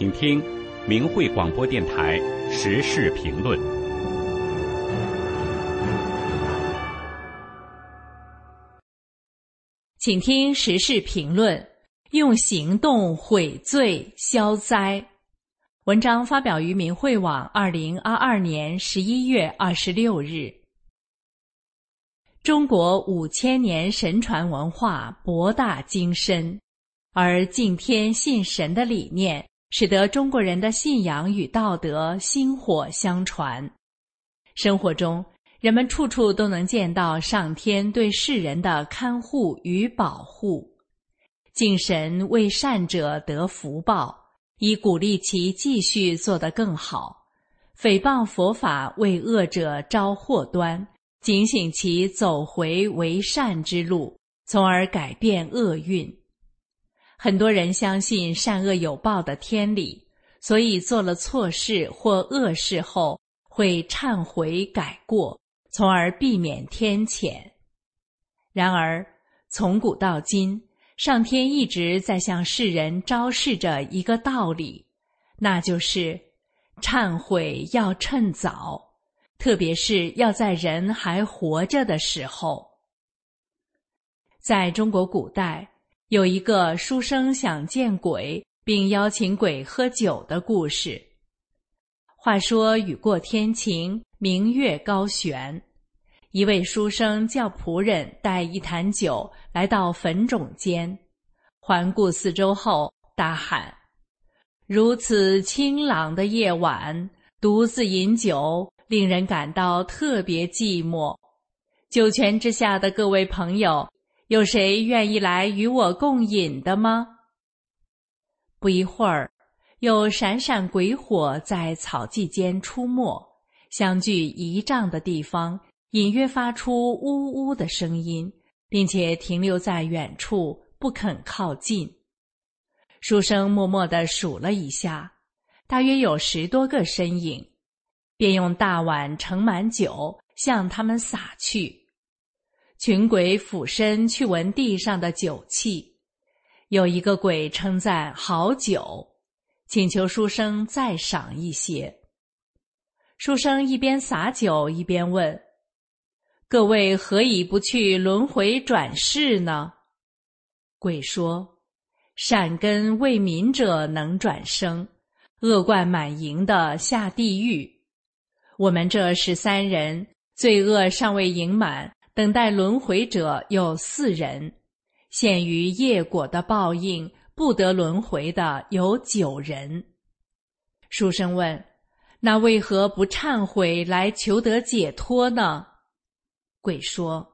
请听明慧广播电台时事评论。请听时事评论：用行动悔罪消灾。文章发表于明慧网，二零二二年十一月二十六日。中国五千年神传文化博大精深，而敬天信神的理念使得中国人的信仰与道德薪火相传。生活中，人们处处都能见到上天对世人的看护与保护。敬神为善者得福报，以鼓励其继续做得更好；诽谤佛法为恶者招祸端。警醒其走回为善之路，从而改变厄运。很多人相信善恶有报的天理，所以做了错事或恶事后会忏悔改过，从而避免天谴。然而，从古到今，上天一直在向世人昭示着一个道理，那就是忏悔要趁早。特别是要在人还活着的时候。在中国古代，有一个书生想见鬼，并邀请鬼喝酒的故事。话说雨过天晴，明月高悬，一位书生叫仆人带一坛酒来到坟冢间，环顾四周后，大喊：“如此清朗的夜晚，独自饮酒。”令人感到特别寂寞。九泉之下的各位朋友，有谁愿意来与我共饮的吗？不一会儿，有闪闪鬼火在草际间出没，相距一丈的地方，隐约发出呜呜的声音，并且停留在远处，不肯靠近。书生默默地数了一下，大约有十多个身影。便用大碗盛满酒向他们洒去，群鬼俯身去闻地上的酒气，有一个鬼称赞好酒，请求书生再赏一些。书生一边洒酒一边问：“各位何以不去轮回转世呢？”鬼说：“善根为民者能转生，恶贯满盈的下地狱。”我们这十三人，罪恶尚未盈满，等待轮回者有四人；陷于业果的报应，不得轮回的有九人。书生问：“那为何不忏悔来求得解脱呢？”鬼说：“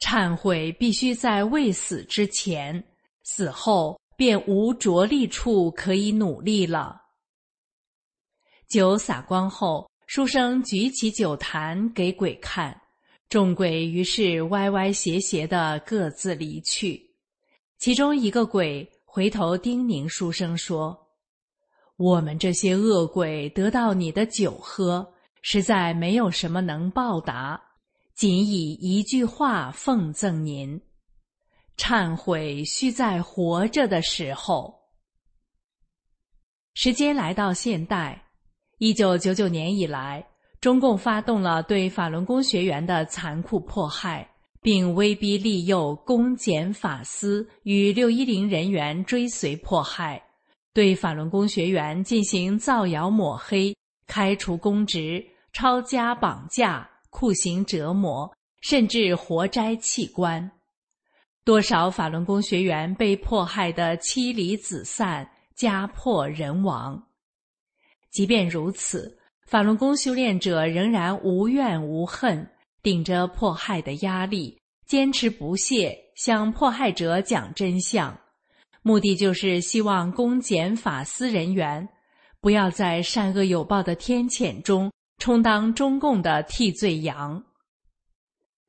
忏悔必须在未死之前，死后便无着力处可以努力了。”酒洒光后。书生举起酒坛给鬼看，众鬼于是歪歪斜斜的各自离去。其中一个鬼回头叮咛书生说：“我们这些恶鬼得到你的酒喝，实在没有什么能报答，仅以一句话奉赠您：忏悔需在活着的时候。”时间来到现代。一九九九年以来，中共发动了对法轮功学员的残酷迫害，并威逼利诱公检法司与六一零人员追随迫害，对法轮功学员进行造谣抹黑、开除公职、抄家绑架、酷刑折磨，甚至活摘器官。多少法轮功学员被迫害得妻离子散、家破人亡。即便如此，法轮功修炼者仍然无怨无恨，顶着迫害的压力，坚持不懈向迫害者讲真相，目的就是希望公检法司人员不要在善恶有报的天谴中充当中共的替罪羊。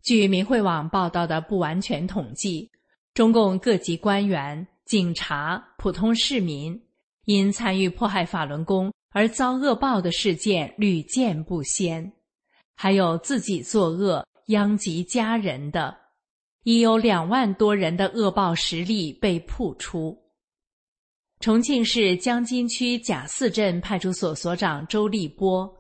据民慧网报道的不完全统计，中共各级官员、警察、普通市民因参与迫害法轮功。而遭恶报的事件屡见不鲜，还有自己作恶殃及家人的，已有两万多人的恶报实例被曝出。重庆市江津区贾四镇派出所所长周立波，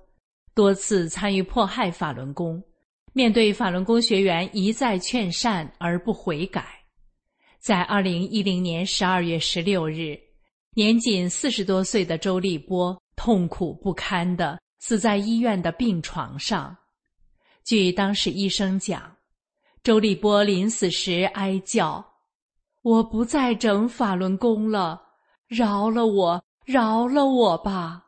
多次参与迫害法轮功，面对法轮功学员一再劝善而不悔改，在二零一零年十二月十六日，年仅四十多岁的周立波痛苦不堪地死在医院的病床上。据当时医生讲，周立波临死时哀叫：“我不再整法轮功了。”饶了我，饶了我吧！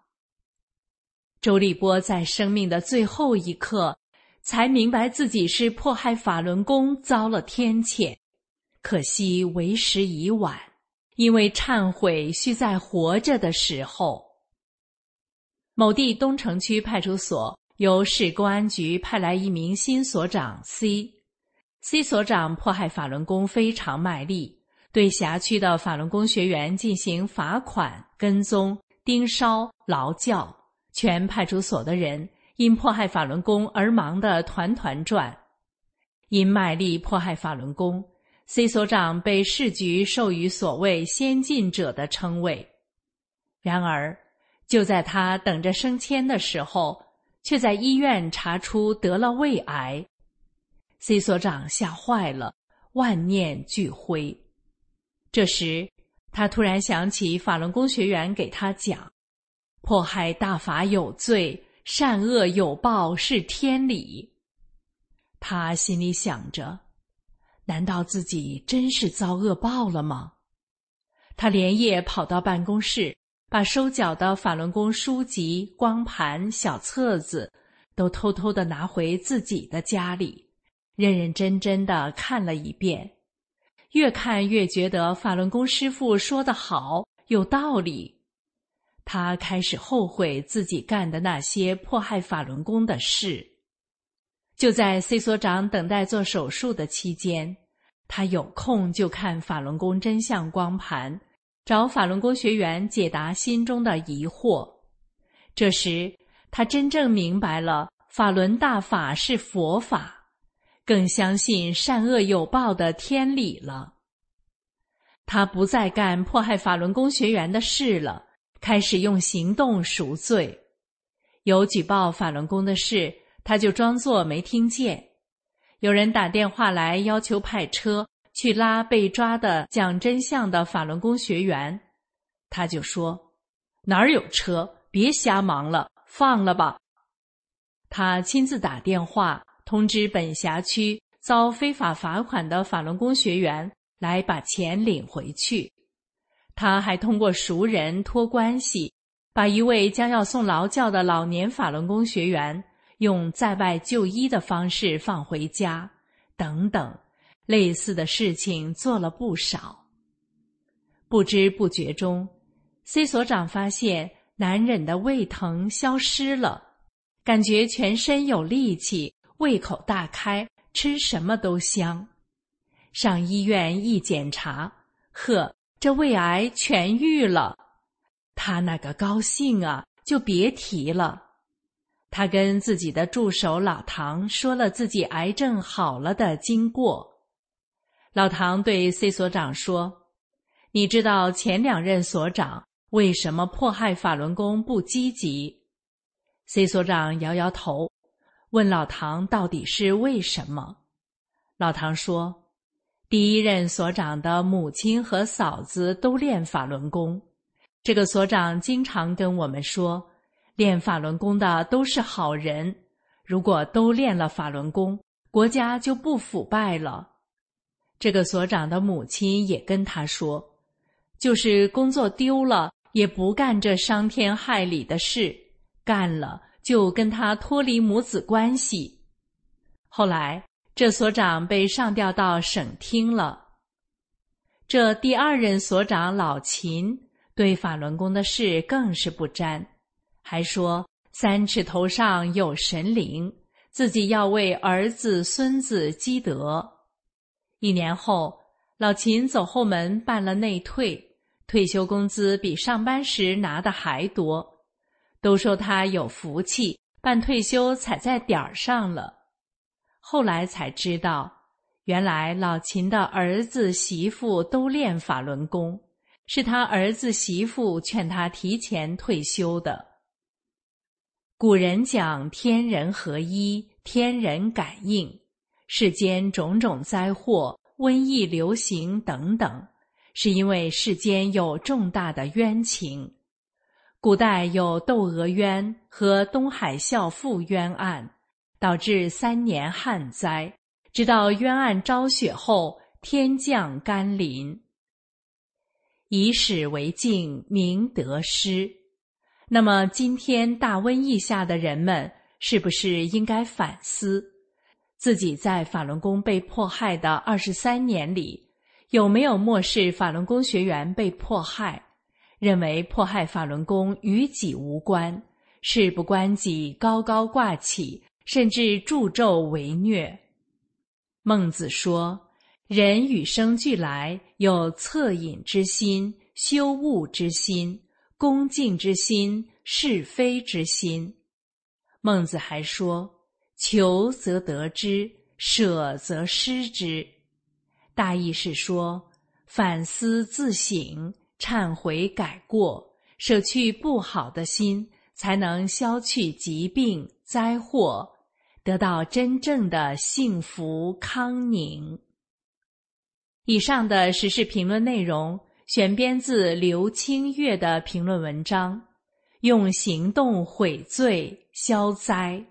周立波在生命的最后一刻，才明白自己是迫害法轮功，遭了天谴。可惜为时已晚，因为忏悔需在活着的时候。某地东城区派出所由市公安局派来一名新所长 C，C 所长迫害法轮功非常卖力。对辖区的法轮功学员进行罚款、跟踪、盯梢、劳教，全派出所的人因迫害法轮功而忙得团团转。因卖力迫害法轮功，C 所长被市局授予所谓“先进者”的称谓。然而，就在他等着升迁的时候，却在医院查出得了胃癌。C 所长吓坏了，万念俱灰。这时，他突然想起法轮功学员给他讲：“迫害大法有罪，善恶有报是天理。”他心里想着：“难道自己真是遭恶报了吗？”他连夜跑到办公室，把收缴的法轮功书籍、光盘、小册子都偷偷的拿回自己的家里，认认真真的看了一遍。越看越觉得法轮功师傅说的好，有道理。他开始后悔自己干的那些迫害法轮功的事。就在 C 所长等待做手术的期间，他有空就看法轮功真相光盘，找法轮功学员解答心中的疑惑。这时，他真正明白了法轮大法是佛法。更相信善恶有报的天理了。他不再干迫害法轮功学员的事了，开始用行动赎罪。有举报法轮功的事，他就装作没听见；有人打电话来要求派车去拉被抓的讲真相的法轮功学员，他就说：“哪儿有车？别瞎忙了，放了吧。”他亲自打电话。通知本辖区遭非法罚款的法轮功学员来把钱领回去。他还通过熟人托关系，把一位将要送劳教的老年法轮功学员用在外就医的方式放回家，等等，类似的事情做了不少。不知不觉中，C 所长发现难忍的胃疼消失了，感觉全身有力气。胃口大开，吃什么都香。上医院一检查，呵，这胃癌痊愈了。他那个高兴啊，就别提了。他跟自己的助手老唐说了自己癌症好了的经过。老唐对 C 所长说：“你知道前两任所长为什么迫害法轮功不积极？”C 所长摇摇头。问老唐到底是为什么？老唐说：“第一任所长的母亲和嫂子都练法轮功。这个所长经常跟我们说，练法轮功的都是好人。如果都练了法轮功，国家就不腐败了。这个所长的母亲也跟他说，就是工作丢了，也不干这伤天害理的事，干了。”就跟他脱离母子关系。后来，这所长被上调到省厅了。这第二任所长老秦对法轮功的事更是不沾，还说三尺头上有神灵，自己要为儿子孙子积德。一年后，老秦走后门办了内退，退休工资比上班时拿的还多。都说他有福气，办退休踩在点儿上了。后来才知道，原来老秦的儿子媳妇都练法轮功，是他儿子媳妇劝他提前退休的。古人讲天人合一，天人感应，世间种种灾祸、瘟疫流行等等，是因为世间有重大的冤情。古代有窦娥冤和东海孝妇冤案，导致三年旱灾。直到冤案昭雪后，天降甘霖。以史为镜，明得失。那么，今天大瘟疫下的人们，是不是应该反思，自己在法轮功被迫害的二十三年里，有没有漠视法轮功学员被迫害？认为迫害法轮功与己无关，事不关己，高高挂起，甚至助纣为虐。孟子说：“人与生俱来有恻隐之心、羞恶之心、恭敬之心、是非之心。”孟子还说：“求则得之，舍则失之。”大意是说，反思自省。忏悔改过，舍去不好的心，才能消去疾病灾祸，得到真正的幸福康宁。以上的时事评论内容选编自刘清月的评论文章，用行动悔罪消灾。